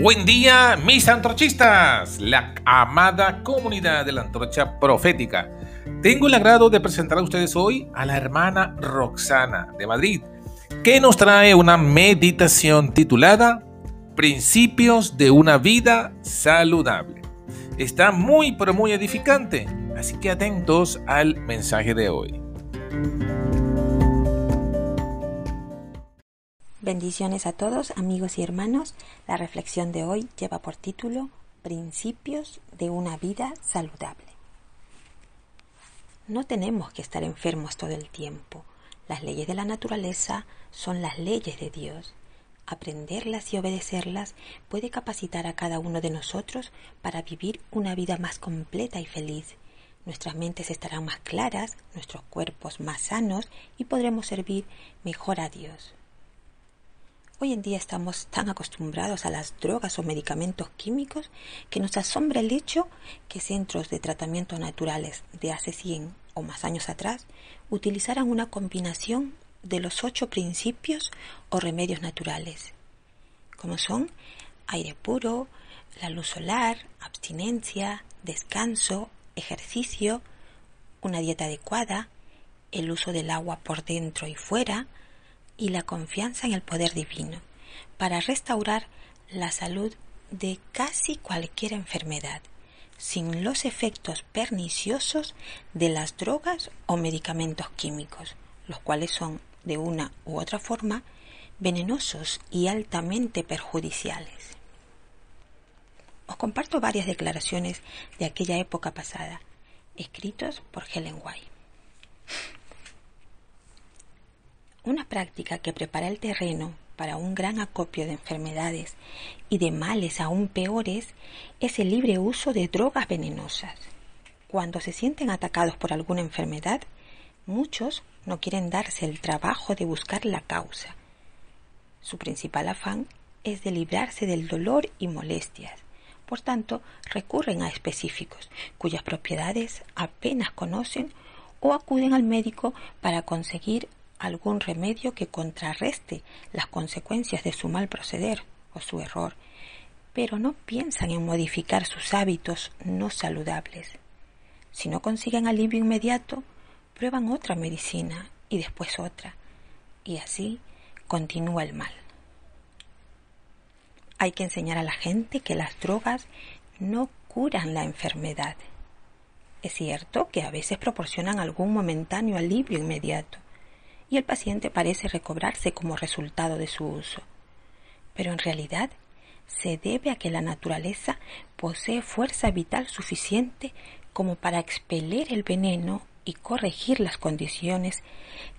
Buen día, mis antorchistas, la amada comunidad de la antorcha profética. Tengo el agrado de presentar a ustedes hoy a la hermana Roxana de Madrid, que nos trae una meditación titulada Principios de una vida saludable. Está muy pero muy edificante, así que atentos al mensaje de hoy. Bendiciones a todos, amigos y hermanos. La reflexión de hoy lleva por título Principios de una vida saludable. No tenemos que estar enfermos todo el tiempo. Las leyes de la naturaleza son las leyes de Dios. Aprenderlas y obedecerlas puede capacitar a cada uno de nosotros para vivir una vida más completa y feliz. Nuestras mentes estarán más claras, nuestros cuerpos más sanos y podremos servir mejor a Dios. Hoy en día estamos tan acostumbrados a las drogas o medicamentos químicos que nos asombra el hecho que centros de tratamiento naturales de hace 100 o más años atrás utilizaran una combinación de los ocho principios o remedios naturales, como son aire puro, la luz solar, abstinencia, descanso, ejercicio, una dieta adecuada, el uso del agua por dentro y fuera, y la confianza en el poder divino para restaurar la salud de casi cualquier enfermedad, sin los efectos perniciosos de las drogas o medicamentos químicos, los cuales son, de una u otra forma, venenosos y altamente perjudiciales. Os comparto varias declaraciones de aquella época pasada, escritos por Helen White. Una práctica que prepara el terreno para un gran acopio de enfermedades y de males aún peores es el libre uso de drogas venenosas. Cuando se sienten atacados por alguna enfermedad, muchos no quieren darse el trabajo de buscar la causa. Su principal afán es de librarse del dolor y molestias. Por tanto, recurren a específicos cuyas propiedades apenas conocen o acuden al médico para conseguir algún remedio que contrarreste las consecuencias de su mal proceder o su error, pero no piensan en modificar sus hábitos no saludables. Si no consiguen alivio inmediato, prueban otra medicina y después otra, y así continúa el mal. Hay que enseñar a la gente que las drogas no curan la enfermedad. Es cierto que a veces proporcionan algún momentáneo alivio inmediato, y el paciente parece recobrarse como resultado de su uso. Pero en realidad se debe a que la naturaleza posee fuerza vital suficiente como para expeler el veneno y corregir las condiciones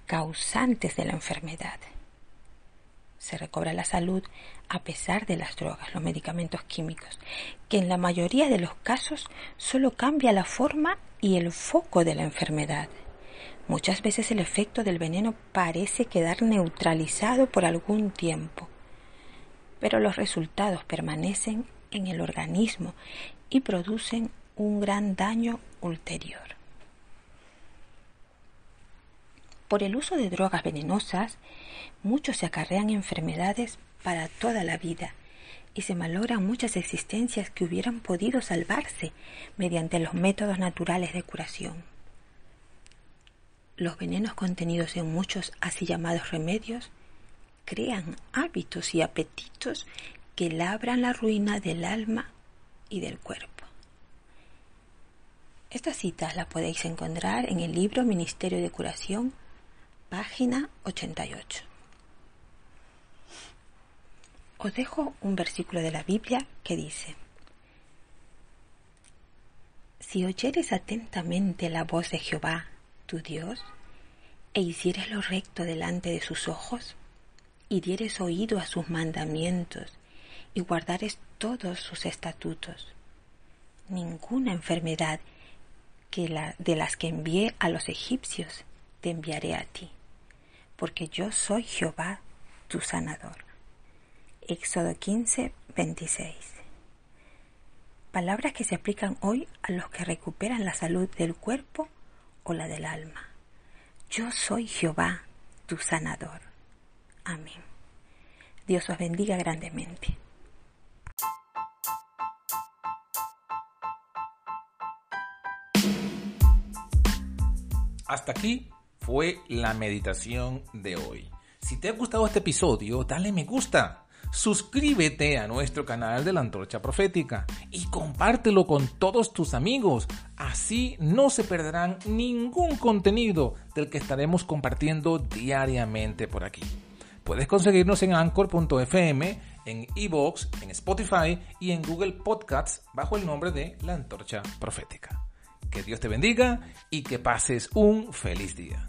causantes de la enfermedad. Se recobra la salud a pesar de las drogas, los medicamentos químicos, que en la mayoría de los casos solo cambia la forma y el foco de la enfermedad. Muchas veces el efecto del veneno parece quedar neutralizado por algún tiempo, pero los resultados permanecen en el organismo y producen un gran daño ulterior. Por el uso de drogas venenosas, muchos se acarrean enfermedades para toda la vida y se malogran muchas existencias que hubieran podido salvarse mediante los métodos naturales de curación. Los venenos contenidos en muchos así llamados remedios crean hábitos y apetitos que labran la ruina del alma y del cuerpo. Estas citas las podéis encontrar en el libro Ministerio de Curación, página 88. Os dejo un versículo de la Biblia que dice, Si oyeres atentamente la voz de Jehová, tu Dios, e hicieres lo recto delante de sus ojos, y dieres oído a sus mandamientos, y guardares todos sus estatutos, ninguna enfermedad que la, de las que envié a los egipcios te enviaré a ti, porque yo soy Jehová tu sanador. Éxodo 15, 26. Palabras que se aplican hoy a los que recuperan la salud del cuerpo cola del alma. Yo soy Jehová, tu sanador. Amén. Dios os bendiga grandemente. Hasta aquí fue la meditación de hoy. Si te ha gustado este episodio, dale me gusta Suscríbete a nuestro canal de la Antorcha Profética y compártelo con todos tus amigos. Así no se perderán ningún contenido del que estaremos compartiendo diariamente por aquí. Puedes conseguirnos en anchor.fm, en evox, en Spotify y en Google Podcasts bajo el nombre de La Antorcha Profética. Que Dios te bendiga y que pases un feliz día.